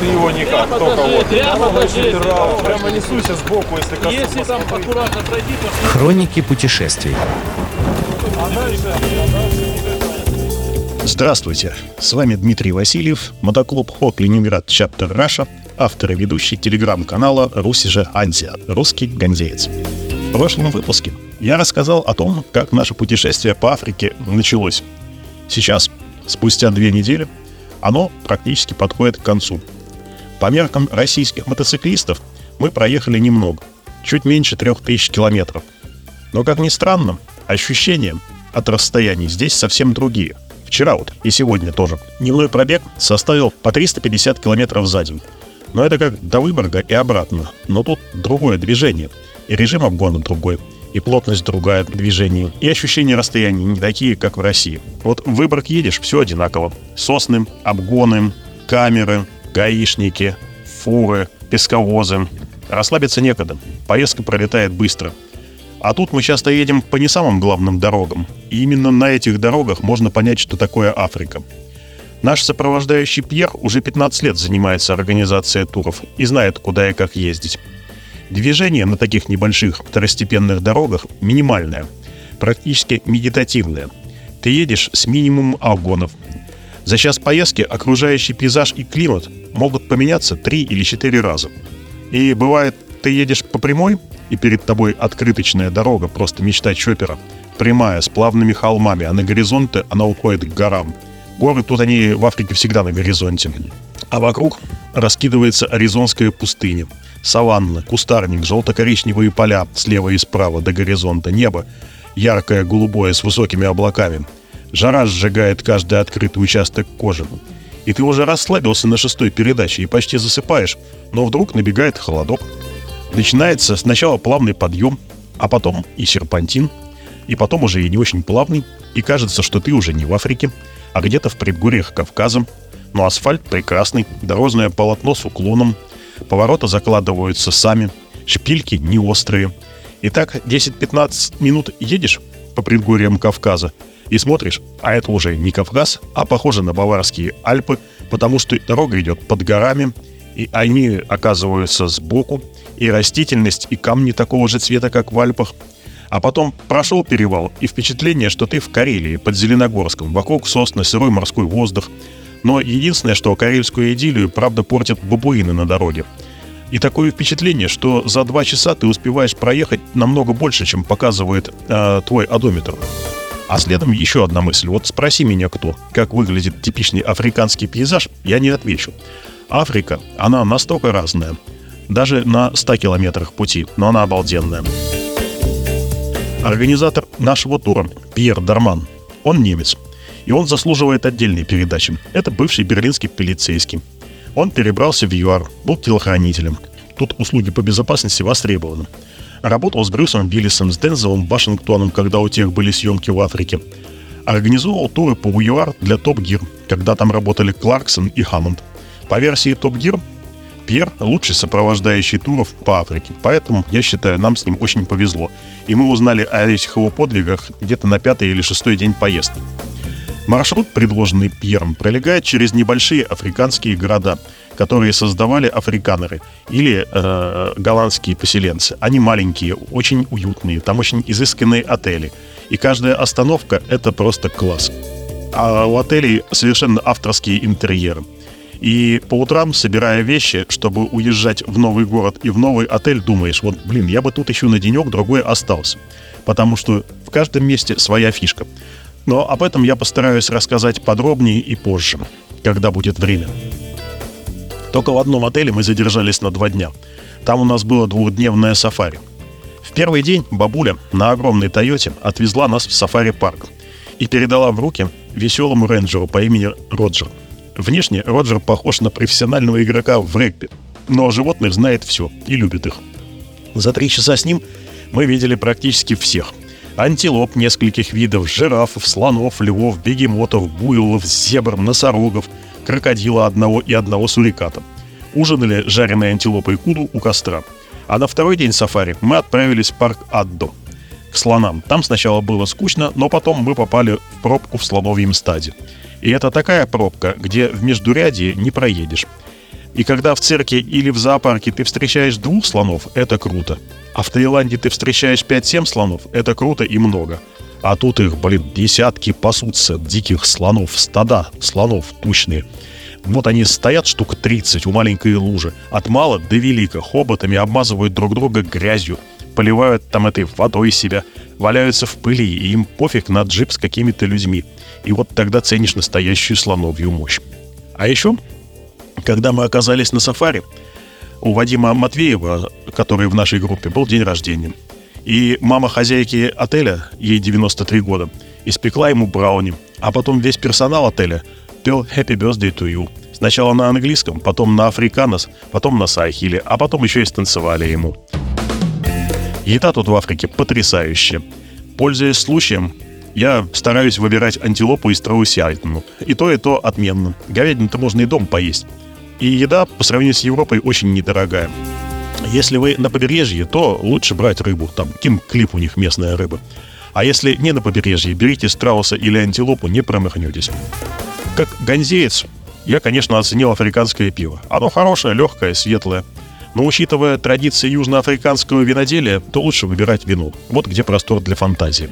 Ты его никак, только вот. прямо покажи. Прямо, прямо несуйся сбоку, если коснусь. Если там аккуратно пройти, то Хроники путешествий. Здравствуйте, с вами Дмитрий Васильев, мотоклуб Хок Ленинград Чаптер Раша, автор и ведущий телеграм-канала Руси же Антия, русский ганзеец. В прошлом выпуске я рассказал о том, как наше путешествие по Африке началось. Сейчас, спустя две недели, оно практически подходит к концу. По меркам российских мотоциклистов мы проехали немного, чуть меньше трех тысяч километров. Но, как ни странно, ощущения от расстояний здесь совсем другие. Вчера вот и сегодня тоже. Дневной пробег составил по 350 километров за день. Но это как до Выборга и обратно. Но тут другое движение. И режим обгона другой. И плотность другая движения. И ощущения расстояния не такие, как в России. Вот в Выборг едешь, все одинаково. Сосны, обгоны, камеры, гаишники, фуры, песковозы. Расслабиться некогда. Поездка пролетает быстро. А тут мы часто едем по не самым главным дорогам. И именно на этих дорогах можно понять, что такое Африка. Наш сопровождающий Пьер уже 15 лет занимается организацией туров и знает, куда и как ездить. Движение на таких небольших второстепенных дорогах минимальное, практически медитативное. Ты едешь с минимумом обгонов. За час поездки окружающий пейзаж и климат могут поменяться три или четыре раза. И бывает, ты едешь по прямой, и перед тобой открыточная дорога, просто мечта чопера. Прямая, с плавными холмами, а на горизонте она уходит к горам. Горы тут они в Африке всегда на горизонте. А вокруг раскидывается аризонская пустыня. Саванна, кустарник, желто-коричневые поля слева и справа до горизонта, небо яркое голубое с высокими облаками. Жара сжигает каждый открытый участок кожи. И ты уже расслабился на шестой передаче и почти засыпаешь, но вдруг набегает холодок. Начинается сначала плавный подъем, а потом и серпантин, и потом уже и не очень плавный, и кажется, что ты уже не в Африке, а где-то в предгорьях Кавказа. Но асфальт прекрасный, дорожное полотно с уклоном, повороты закладываются сами, шпильки не острые. И так 10-15 минут едешь по предгорьям Кавказа и смотришь, а это уже не Кавказ, а похоже на Баварские Альпы, потому что дорога идет под горами, и они оказываются сбоку, и растительность, и камни такого же цвета, как в Альпах. А потом прошел перевал, и впечатление, что ты в Карелии, под Зеленогорском, вокруг сосны, сырой морской воздух. Но единственное, что карельскую идиллию, правда, портят бабуины на дороге. И такое впечатление, что за два часа ты успеваешь проехать намного больше, чем показывает э, твой одометр. А следом еще одна мысль. Вот спроси меня кто, как выглядит типичный африканский пейзаж, я не отвечу. Африка, она настолько разная. Даже на 100 километрах пути, но она обалденная. Организатор нашего тура, Пьер Дарман, он немец. И он заслуживает отдельной передачи. Это бывший берлинский полицейский. Он перебрался в ЮАР, был телохранителем. Тут услуги по безопасности востребованы. Работал с Брюсом Виллисом, с Дензелом Вашингтоном, когда у тех были съемки в Африке. Организовал туры по ЮАР для Топ Гир, когда там работали Кларксон и Хаммонд. По версии Топ Гир, Пьер – лучший сопровождающий туров по Африке, поэтому, я считаю, нам с ним очень повезло. И мы узнали о этих его подвигах где-то на пятый или шестой день поездки. Маршрут, предложенный Пьером, пролегает через небольшие африканские города, которые создавали африканеры или э, голландские поселенцы. Они маленькие, очень уютные, там очень изысканные отели. И каждая остановка – это просто класс. А у отелей совершенно авторские интерьеры. И по утрам, собирая вещи, чтобы уезжать в новый город и в новый отель, думаешь, вот, блин, я бы тут еще на денек другой остался. Потому что в каждом месте своя фишка. Но об этом я постараюсь рассказать подробнее и позже, когда будет время. Только в одном отеле мы задержались на два дня. Там у нас было двухдневное сафари. В первый день бабуля на огромной Тойоте отвезла нас в сафари-парк и передала в руки веселому рейнджеру по имени Роджер. Внешне Роджер похож на профессионального игрока в регби, но о животных знает все и любит их. За три часа с ним мы видели практически всех. Антилоп нескольких видов, жирафов, слонов, львов, бегемотов, буйволов, зебр, носорогов, крокодила одного и одного суриката. Ужинали жареной антилопой куду у костра. А на второй день сафари мы отправились в парк Аддо. К слонам. Там сначала было скучно, но потом мы попали в пробку в слоновьем стаде. И это такая пробка, где в междурядье не проедешь. И когда в цирке или в зоопарке ты встречаешь двух слонов, это круто. А в Таиланде ты встречаешь 5-7 слонов, это круто и много. А тут их, блин, десятки пасутся, диких слонов, стада слонов тучные. Вот они стоят штук 30 у маленькой лужи. От мала до велика хоботами обмазывают друг друга грязью, поливают там этой водой себя, валяются в пыли, и им пофиг на джип с какими-то людьми. И вот тогда ценишь настоящую слоновью мощь. А еще, когда мы оказались на сафари, у Вадима Матвеева, который в нашей группе, был день рождения. И мама хозяйки отеля, ей 93 года, испекла ему брауни, а потом весь персонал отеля пел «Happy Birthday to you». Сначала на английском, потом на африканос, потом на сайхиле, а потом еще и станцевали ему. Еда тут в Африке потрясающая. Пользуясь случаем, я стараюсь выбирать антилопу и страусятину. И то, и то отменно. Говядину-то можно и дом поесть. И еда по сравнению с Европой очень недорогая. Если вы на побережье, то лучше брать рыбу. Там Ким Клип у них местная рыба. А если не на побережье, берите страуса или антилопу, не промахнетесь. Как ганзеец, я, конечно, оценил африканское пиво. Оно хорошее, легкое, светлое. Но учитывая традиции южноафриканского виноделия, то лучше выбирать вино. Вот где простор для фантазии.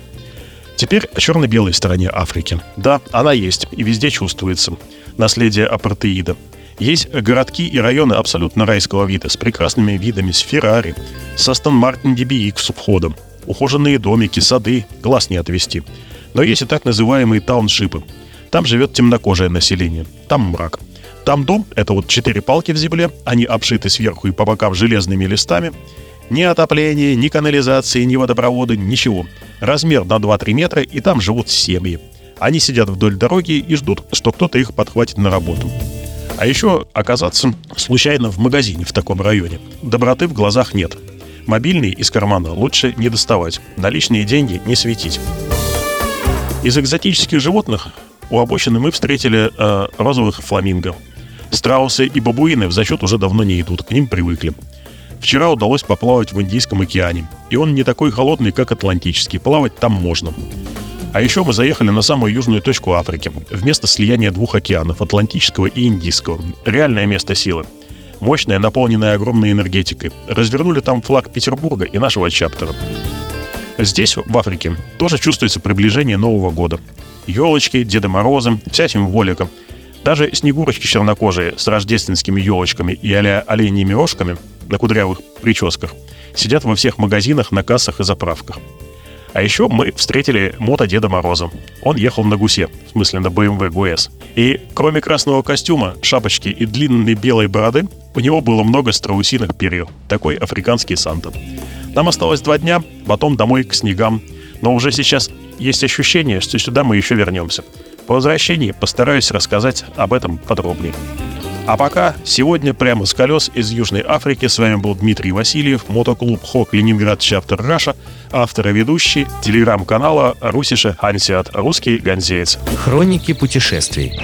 Теперь о черно-белой стороне Африки. Да, она есть и везде чувствуется. Наследие апартеида. Есть городки и районы абсолютно райского вида, с прекрасными видами, с Феррари, с Астон Мартин DBX с входом. Ухоженные домики, сады, глаз не отвести. Но есть и так называемые тауншипы. Там живет темнокожее население. Там мрак. Там дом — это вот четыре палки в земле, они обшиты сверху и по бокам железными листами. Ни отопления, ни канализации, ни водопровода, ничего. Размер на 2-3 метра, и там живут семьи. Они сидят вдоль дороги и ждут, что кто-то их подхватит на работу. А еще оказаться случайно в магазине в таком районе. Доброты в глазах нет. Мобильный из кармана лучше не доставать. Наличные деньги не светить. Из экзотических животных у обочины мы встретили э, розовых фламинго. Страусы и бабуины в зачет уже давно не идут, к ним привыкли. Вчера удалось поплавать в Индийском океане, и он не такой холодный, как Атлантический, плавать там можно. А еще мы заехали на самую южную точку Африки, в место слияния двух океанов, Атлантического и Индийского. Реальное место силы. Мощное, наполненное огромной энергетикой. Развернули там флаг Петербурга и нашего чаптера. Здесь, в Африке, тоже чувствуется приближение Нового года. Елочки, Деда Морозы, вся символика. Даже снегурочки чернокожие с рождественскими елочками и а оленьими рожками на кудрявых прическах сидят во всех магазинах, на кассах и заправках. А еще мы встретили мото Деда Мороза. Он ехал на гусе, в смысле на BMW GS. И кроме красного костюма, шапочки и длинной белой бороды, у него было много страусиных перьев. Такой африканский Санта. Нам осталось два дня, потом домой к снегам. Но уже сейчас есть ощущение, что сюда мы еще вернемся. По возвращении постараюсь рассказать об этом подробнее. А пока, сегодня прямо с колес из Южной Африки с вами был Дмитрий Васильев, мотоклуб Хок Ленинград Чаптер Раша, автор и ведущий телеграм-канала Русише Ансиат, русский ганзеец. Хроники путешествий.